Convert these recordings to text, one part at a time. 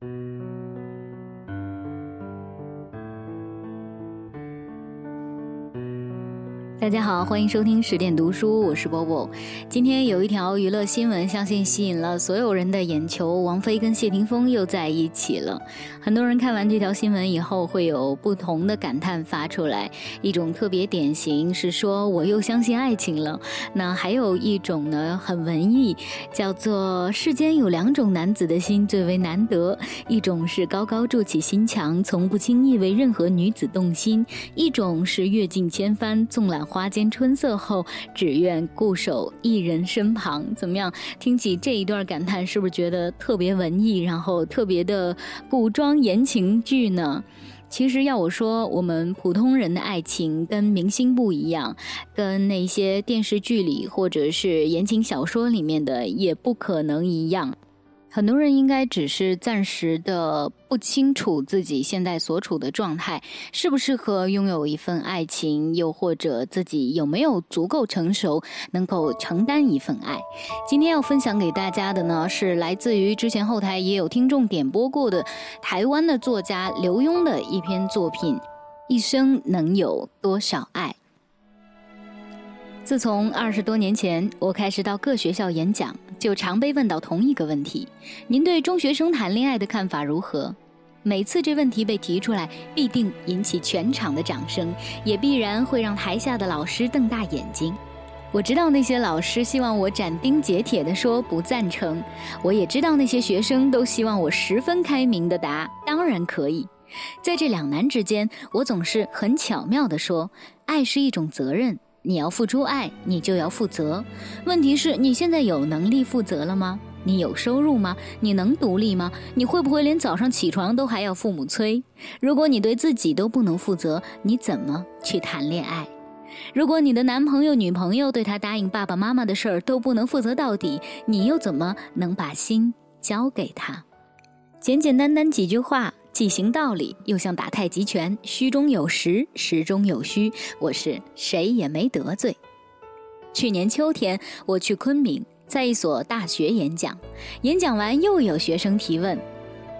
Thank you. 大家好，欢迎收听十点读书，我是波波。今天有一条娱乐新闻，相信吸引了所有人的眼球。王菲跟谢霆锋又在一起了。很多人看完这条新闻以后，会有不同的感叹发出来。一种特别典型是说我又相信爱情了。那还有一种呢，很文艺，叫做世间有两种男子的心最为难得，一种是高高筑起心墙，从不轻易为任何女子动心；一种是阅尽千帆，纵览。花间春色后，只愿固守一人身旁。怎么样？听起这一段感叹，是不是觉得特别文艺，然后特别的古装言情剧呢？其实要我说，我们普通人的爱情跟明星不一样，跟那些电视剧里或者是言情小说里面的也不可能一样。很多人应该只是暂时的不清楚自己现在所处的状态适不适合拥有一份爱情，又或者自己有没有足够成熟能够承担一份爱。今天要分享给大家的呢，是来自于之前后台也有听众点播过的台湾的作家刘墉的一篇作品《一生能有多少爱》。自从二十多年前我开始到各学校演讲，就常被问到同一个问题：您对中学生谈恋爱的看法如何？每次这问题被提出来，必定引起全场的掌声，也必然会让台下的老师瞪大眼睛。我知道那些老师希望我斩钉截铁地说不赞成，我也知道那些学生都希望我十分开明地答当然可以。在这两难之间，我总是很巧妙地说：爱是一种责任。你要付出爱，你就要负责。问题是你现在有能力负责了吗？你有收入吗？你能独立吗？你会不会连早上起床都还要父母催？如果你对自己都不能负责，你怎么去谈恋爱？如果你的男朋友、女朋友对他答应爸爸妈妈的事儿都不能负责到底，你又怎么能把心交给他？简简单单几句话。既行道理，又像打太极拳，虚中有实，实中有虚。我是谁也没得罪。去年秋天，我去昆明，在一所大学演讲。演讲完，又有学生提问，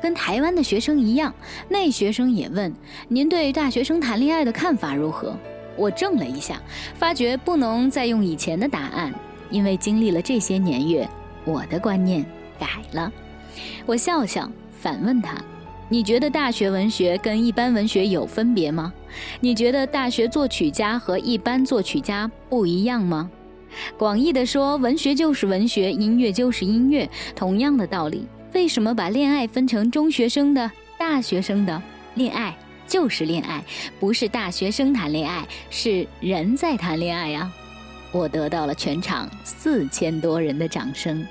跟台湾的学生一样。那学生也问：“您对大学生谈恋爱的看法如何？”我怔了一下，发觉不能再用以前的答案，因为经历了这些年月，我的观念改了。我笑笑，反问他。你觉得大学文学跟一般文学有分别吗？你觉得大学作曲家和一般作曲家不一样吗？广义的说，文学就是文学，音乐就是音乐，同样的道理。为什么把恋爱分成中学生的、大学生的？恋爱就是恋爱，不是大学生谈恋爱，是人在谈恋爱呀！我得到了全场四千多人的掌声。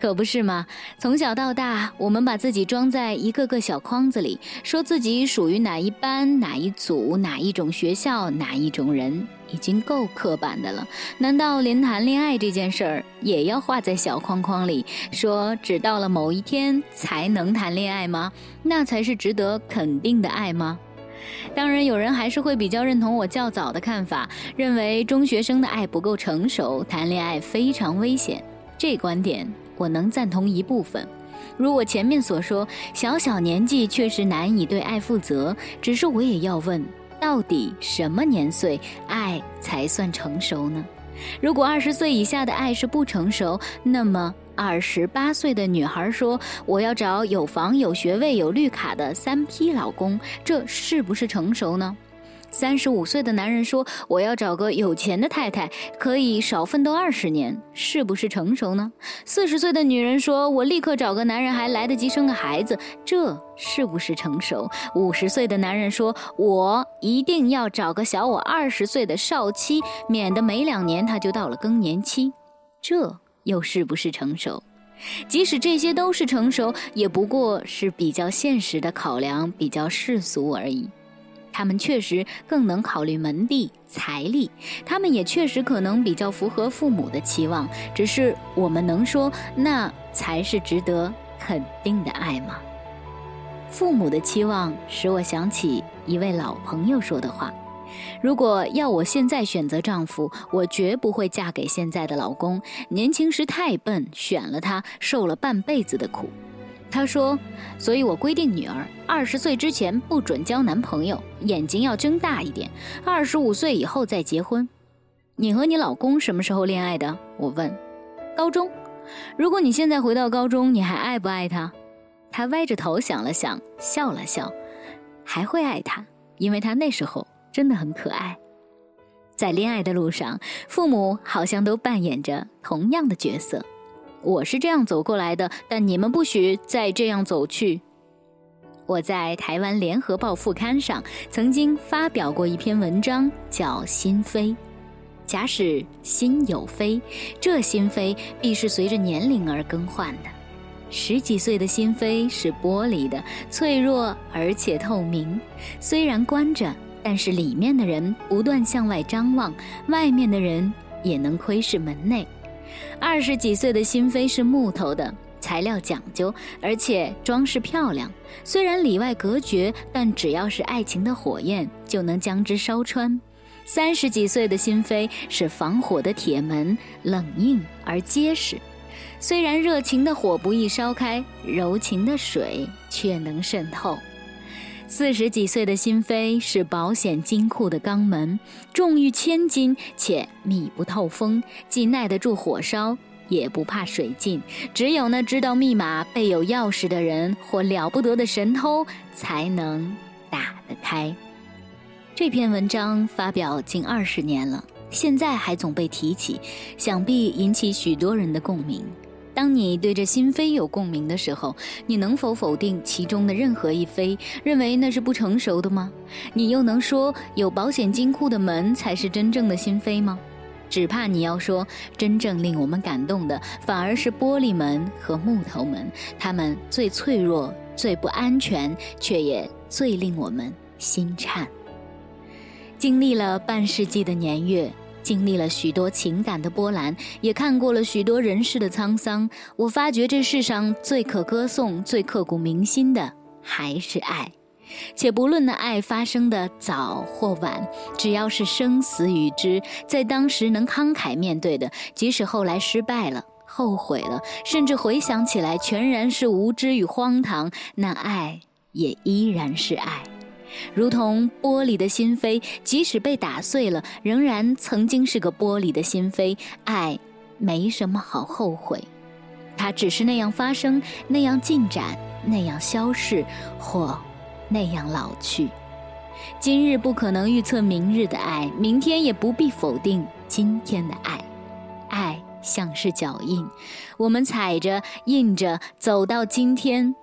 可不是吗？从小到大，我们把自己装在一个个小框子里，说自己属于哪一班、哪一组、哪一种学校、哪一种人，已经够刻板的了。难道连谈恋爱这件事儿也要画在小框框里，说只到了某一天才能谈恋爱吗？那才是值得肯定的爱吗？当然，有人还是会比较认同我较早的看法，认为中学生的爱不够成熟，谈恋爱非常危险。这观点。我能赞同一部分，如我前面所说，小小年纪确实难以对爱负责。只是我也要问，到底什么年岁爱才算成熟呢？如果二十岁以下的爱是不成熟，那么二十八岁的女孩说我要找有房有学位有绿卡的三 P 老公，这是不是成熟呢？三十五岁的男人说：“我要找个有钱的太太，可以少奋斗二十年，是不是成熟呢？”四十岁的女人说：“我立刻找个男人，还来得及生个孩子，这是不是成熟？”五十岁的男人说：“我一定要找个小我二十岁的少妻，免得没两年他就到了更年期，这又是不是成熟？”即使这些都是成熟，也不过是比较现实的考量，比较世俗而已。他们确实更能考虑门第、财力，他们也确实可能比较符合父母的期望。只是我们能说那才是值得肯定的爱吗？父母的期望使我想起一位老朋友说的话：“如果要我现在选择丈夫，我绝不会嫁给现在的老公。年轻时太笨，选了他，受了半辈子的苦。”他说：“所以我规定女儿二十岁之前不准交男朋友，眼睛要睁大一点，二十五岁以后再结婚。”你和你老公什么时候恋爱的？我问。高中。如果你现在回到高中，你还爱不爱他？他歪着头想了想，笑了笑，还会爱他，因为他那时候真的很可爱。在恋爱的路上，父母好像都扮演着同样的角色。我是这样走过来的，但你们不许再这样走去。我在台湾联合报副刊上曾经发表过一篇文章，叫《心扉》。假使心有扉，这心扉必是随着年龄而更换的。十几岁的心扉是玻璃的，脆弱而且透明。虽然关着，但是里面的人不断向外张望，外面的人也能窥视门内。二十几岁的心扉是木头的，材料讲究，而且装饰漂亮。虽然里外隔绝，但只要是爱情的火焰，就能将之烧穿。三十几岁的心扉是防火的铁门，冷硬而结实。虽然热情的火不易烧开，柔情的水却能渗透。四十几岁的心扉是保险金库的钢门，重逾千斤且密不透风，既耐得住火烧，也不怕水浸。只有那知道密码、备有钥匙的人或了不得的神偷，才能打得开。这篇文章发表近二十年了，现在还总被提起，想必引起许多人的共鸣。当你对这心扉有共鸣的时候，你能否否定其中的任何一扉，认为那是不成熟的吗？你又能说有保险金库的门才是真正的心扉吗？只怕你要说，真正令我们感动的，反而是玻璃门和木头门，它们最脆弱、最不安全，却也最令我们心颤。经历了半世纪的年月，经历了许多情感的波澜，也看过了许多人世的沧桑。我发觉这世上最可歌颂、最刻骨铭心的还是爱。且不论那爱发生的早或晚，只要是生死与之，在当时能慷慨面对的，即使后来失败了、后悔了，甚至回想起来全然是无知与荒唐，那爱也依然是爱。如同玻璃的心扉，即使被打碎了，仍然曾经是个玻璃的心扉。爱，没什么好后悔，它只是那样发生，那样进展，那样消逝，或那样老去。今日不可能预测明日的爱，明天也不必否定今天的爱。爱像是脚印，我们踩着、印着，走到今天。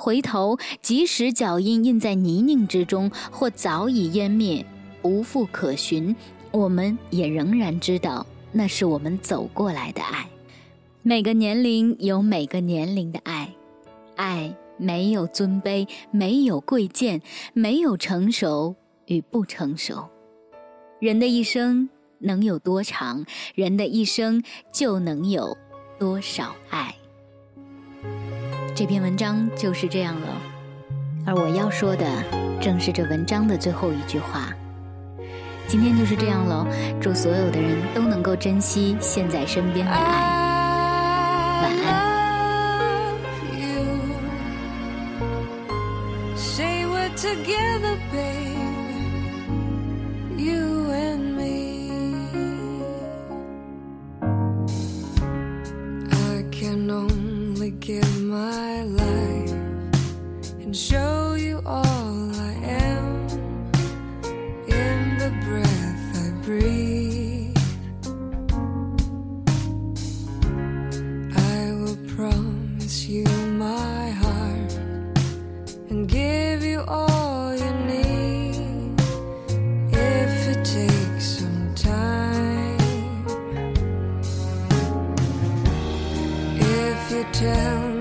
回头，即使脚印印在泥泞之中，或早已湮灭，无复可寻，我们也仍然知道，那是我们走过来的爱。每个年龄有每个年龄的爱，爱没有尊卑，没有贵贱，没有成熟与不成熟。人的一生能有多长，人的一生就能有多少爱。这篇文章就是这样了，而我要说的正是这文章的最后一句话。今天就是这样了，祝所有的人都能够珍惜现在身边的爱。晚安。and show you all I am in the breath I breathe. I will promise you my heart and give you all you need if it takes some time. If you tell